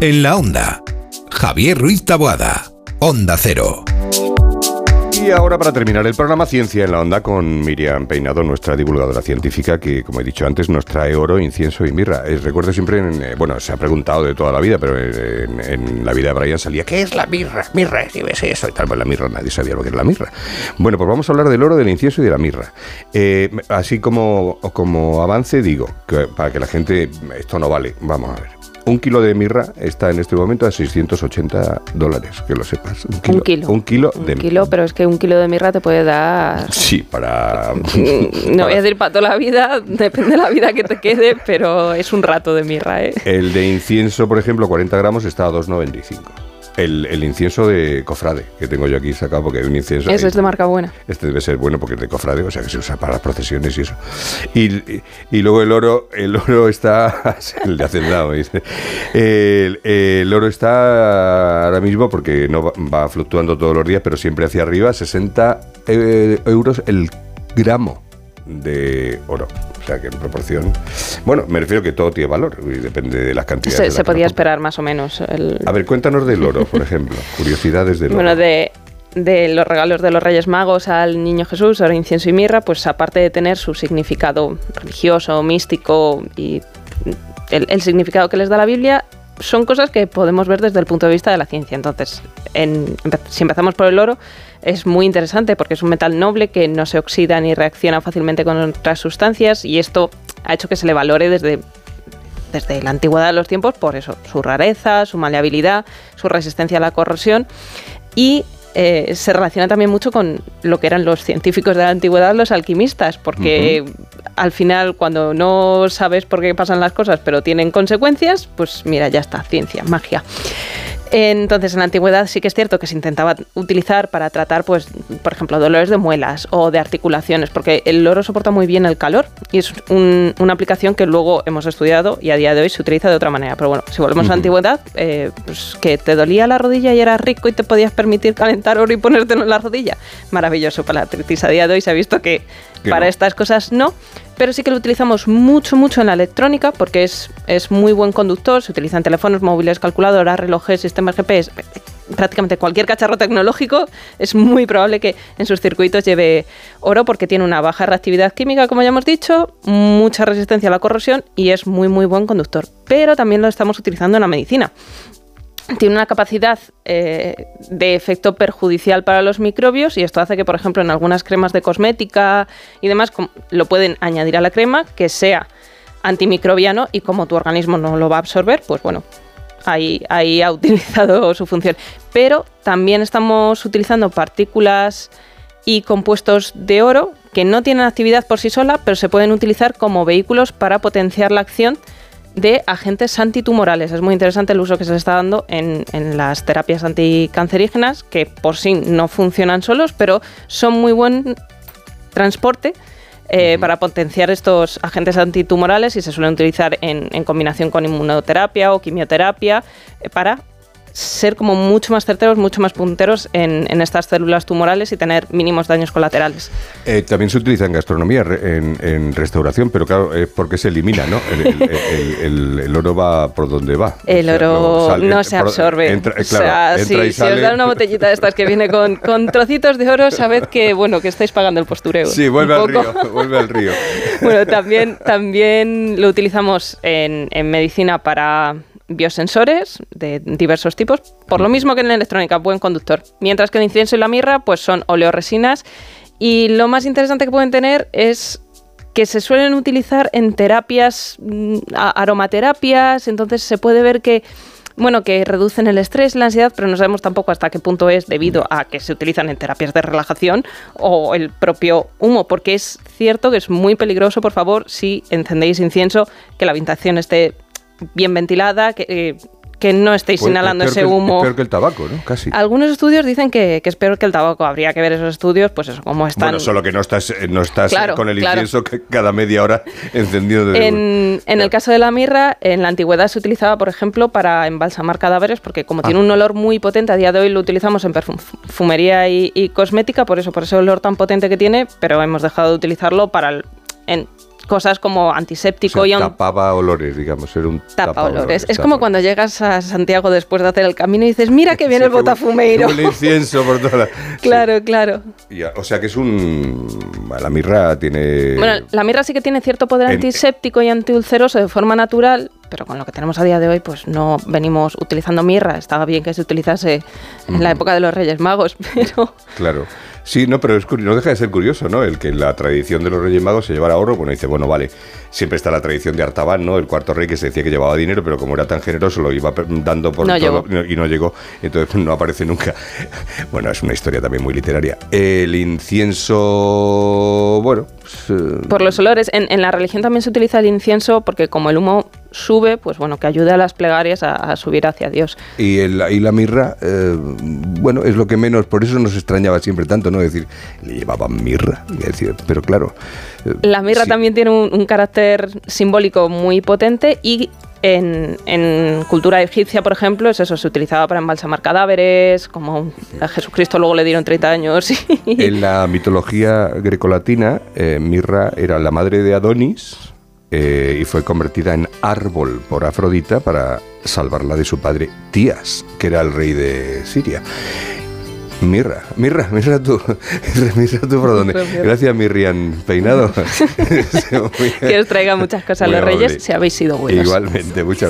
En la onda, Javier Ruiz Taboada, Onda Cero. Y ahora para terminar el programa Ciencia en la Onda con Miriam Peinado, nuestra divulgadora científica que, como he dicho antes, nos trae oro, incienso y mirra. Eh, recuerdo siempre, en, eh, bueno, se ha preguntado de toda la vida, pero en, en la vida de Brian salía, ¿qué es la mirra? Mirra, ¿qué ves eso? Y tal, pues la mirra, nadie sabía lo que era la mirra. Bueno, pues vamos a hablar del oro, del incienso y de la mirra. Eh, así como, como avance digo, para que la gente, esto no vale, vamos a ver. Un kilo de mirra está en este momento a 680 dólares, que lo sepas. Un kilo. Un kilo, un kilo de un kilo, pero es que un kilo de mirra te puede dar... Sí, para... no voy a decir para toda la vida, depende de la vida que te quede, pero es un rato de mirra, ¿eh? El de incienso, por ejemplo, 40 gramos está a 2,95 el, incienso de cofrade que tengo yo aquí sacado porque hay un incienso. Eso es de marca buena. Este debe ser bueno porque es de cofrade, o sea que se usa para las procesiones y eso. Y, luego el oro, el oro está, el de hacendado, dice. El, el, oro está ahora mismo porque no va, fluctuando todos los días, pero siempre hacia arriba, 60 eh, euros el gramo de oro. Sea que en proporción. Bueno, me refiero que todo tiene valor y depende de las cantidades. Se, se podía esperar más o menos. A ver, cuéntanos del oro, por ejemplo. Curiosidades del oro. Bueno, de, de los regalos de los Reyes Magos al Niño Jesús, oro, incienso y mirra, pues aparte de tener su significado religioso, místico y el, el, significado que les da la Biblia, son cosas que podemos ver desde el punto de vista de la ciencia. Entonces, en, si empezamos por el oro, es muy interesante porque es un metal noble que no se oxida ni reacciona fácilmente con otras sustancias y esto ha hecho que se le valore desde desde la antigüedad de los tiempos por eso, su rareza, su maleabilidad, su resistencia a la corrosión y eh, se relaciona también mucho con lo que eran los científicos de la antigüedad, los alquimistas, porque al final cuando no sabes por qué pasan las cosas pero tienen consecuencias, pues mira, ya está, ciencia, magia. Entonces, en la antigüedad sí que es cierto que se intentaba utilizar para tratar, pues, por ejemplo, dolores de muelas o de articulaciones, porque el oro soporta muy bien el calor y es una aplicación que luego hemos estudiado y a día de hoy se utiliza de otra manera. Pero bueno, si volvemos a la antigüedad, eh, pues que te dolía la rodilla y eras rico y te podías permitir calentar oro y ponértelo en la rodilla. Maravilloso para la artritis. A día de hoy se ha visto que, para estas cosas no pero sí que lo utilizamos mucho, mucho en la electrónica porque es, es muy buen conductor, se utilizan teléfonos móviles, calculadoras, relojes, sistemas GPS, prácticamente cualquier cacharro tecnológico es muy probable que en sus circuitos lleve oro porque tiene una baja reactividad química, como ya hemos dicho, mucha resistencia a la corrosión y es muy, muy buen conductor. Pero también lo estamos utilizando en la medicina tiene una capacidad eh, de efecto perjudicial para los microbios y esto hace que, por ejemplo, en algunas cremas de cosmética y demás, lo pueden añadir a la crema que sea antimicrobiano y como tu organismo no lo va a absorber, pues bueno, ahí, ahí ha utilizado su función. Pero también estamos utilizando partículas y compuestos de oro que no tienen actividad por sí sola, pero se pueden utilizar como vehículos para potenciar la acción de agentes antitumorales. Es muy interesante el uso que se está dando en, las terapias anticancerígenas, que por sí no funcionan solos, pero son muy buen transporte eh, para potenciar estos agentes antitumorales y se suelen utilizar en, combinación con inmunoterapia o quimioterapia eh, para ser como mucho más certeros, mucho más punteros en, estas células tumorales y tener mínimos daños colaterales. Eh, también se utiliza en gastronomía, en, restauración, pero claro, es porque se elimina, ¿no? El, oro va por donde va. El oro no, se absorbe. o sea, si, os dan una botellita de estas que viene con, con, trocitos de oro, sabed que, bueno, que estáis pagando el postureo. Sí, vuelve al río, vuelve al río. bueno, también, también lo utilizamos en, en medicina para biosensores de diversos tipos, por lo mismo que en la electrónica, buen conductor. Mientras que el incienso y la mirra, pues son oleoresinas. Y lo más interesante que pueden tener es que se suelen utilizar en terapias, mm, aromaterapias, entonces se puede ver que bueno, que reducen el estrés, la ansiedad, pero no sabemos tampoco hasta qué punto es debido a que se utilizan en terapias de relajación o el propio humo, porque es cierto que es muy peligroso, por favor, si encendéis incienso, que la habitación esté bien ventilada, que, eh, que no estéis pues inhalando ese humo. es peor que el tabaco, ¿no? Casi. Algunos estudios dicen que, es peor que el tabaco. Habría que ver esos estudios, pues eso, cómo están. Bueno, solo que no estás, eh, no estás con el incienso que cada media hora encendido. De en, en el caso de la mirra, en la antigüedad se utilizaba, por ejemplo, para embalsamar cadáveres, porque como tiene ah. un olor muy potente, a día de hoy lo utilizamos en perfumería y, cosmética, por eso, por ese olor tan potente que tiene, pero hemos dejado de utilizarlo para en cosas como antiséptico O sea, y tapaba olores, digamos, era un tapa olores. Es tapa como cuando llegas a Santiago después de hacer el camino y dices, mira que viene el Sí, botafumeiro. huele incienso por toda la... Sí. Claro, claro. Y o sea que es un... La mirra tiene... Bueno, la mirra sí que tiene cierto poder En- antiséptico y antiulceroso de forma natural, pero con lo que tenemos a día de hoy, pues no venimos utilizando mirra. Estaba bien que se utilizase en la época de los Reyes Magos, pero Claro. Sí, no, pero es curi- no deja de ser curioso, ¿no? El que la tradición de los Reyes Magos se llevara oro. Bueno, dice, bueno, vale, siempre está la tradición de Artaban, ¿no? El cuarto rey que se decía que llevaba dinero, pero como era tan generoso lo iba dando por No todo llegó. y no llegó, entonces no aparece nunca. Bueno, es una historia también muy literaria. El incienso, bueno, pues, eh, por los olores, en, en la religión también se utiliza el incienso porque como el humo sube, pues bueno, que ayuda a las plegarias a, a subir hacia Dios. Y, el- y la mirra, eh, bueno, es lo que menos, por eso nos extrañaba siempre tanto, ¿no? Decir, le llevaban mirra. Decir, pero claro. eh, La mirra sí. también tiene un, un carácter simbólico muy potente y en, cultura egipcia, por ejemplo, es eso, se utilizaba para embalsamar cadáveres, como a Jesucristo luego le dieron 30 años. y- En la mitología grecolatina, eh, Mirra era la madre de Adonis eh, y fue convertida en árbol por Afrodita para salvarla de su padre Tías, que era el rey de Siria. Mirra, Mirra, Mirra tú, Mirra tú por dónde. Mirra. Gracias, Mirrian Peinado. que os traiga muchas cosas Muy los reyes si habéis sido buenos. Igualmente, muchas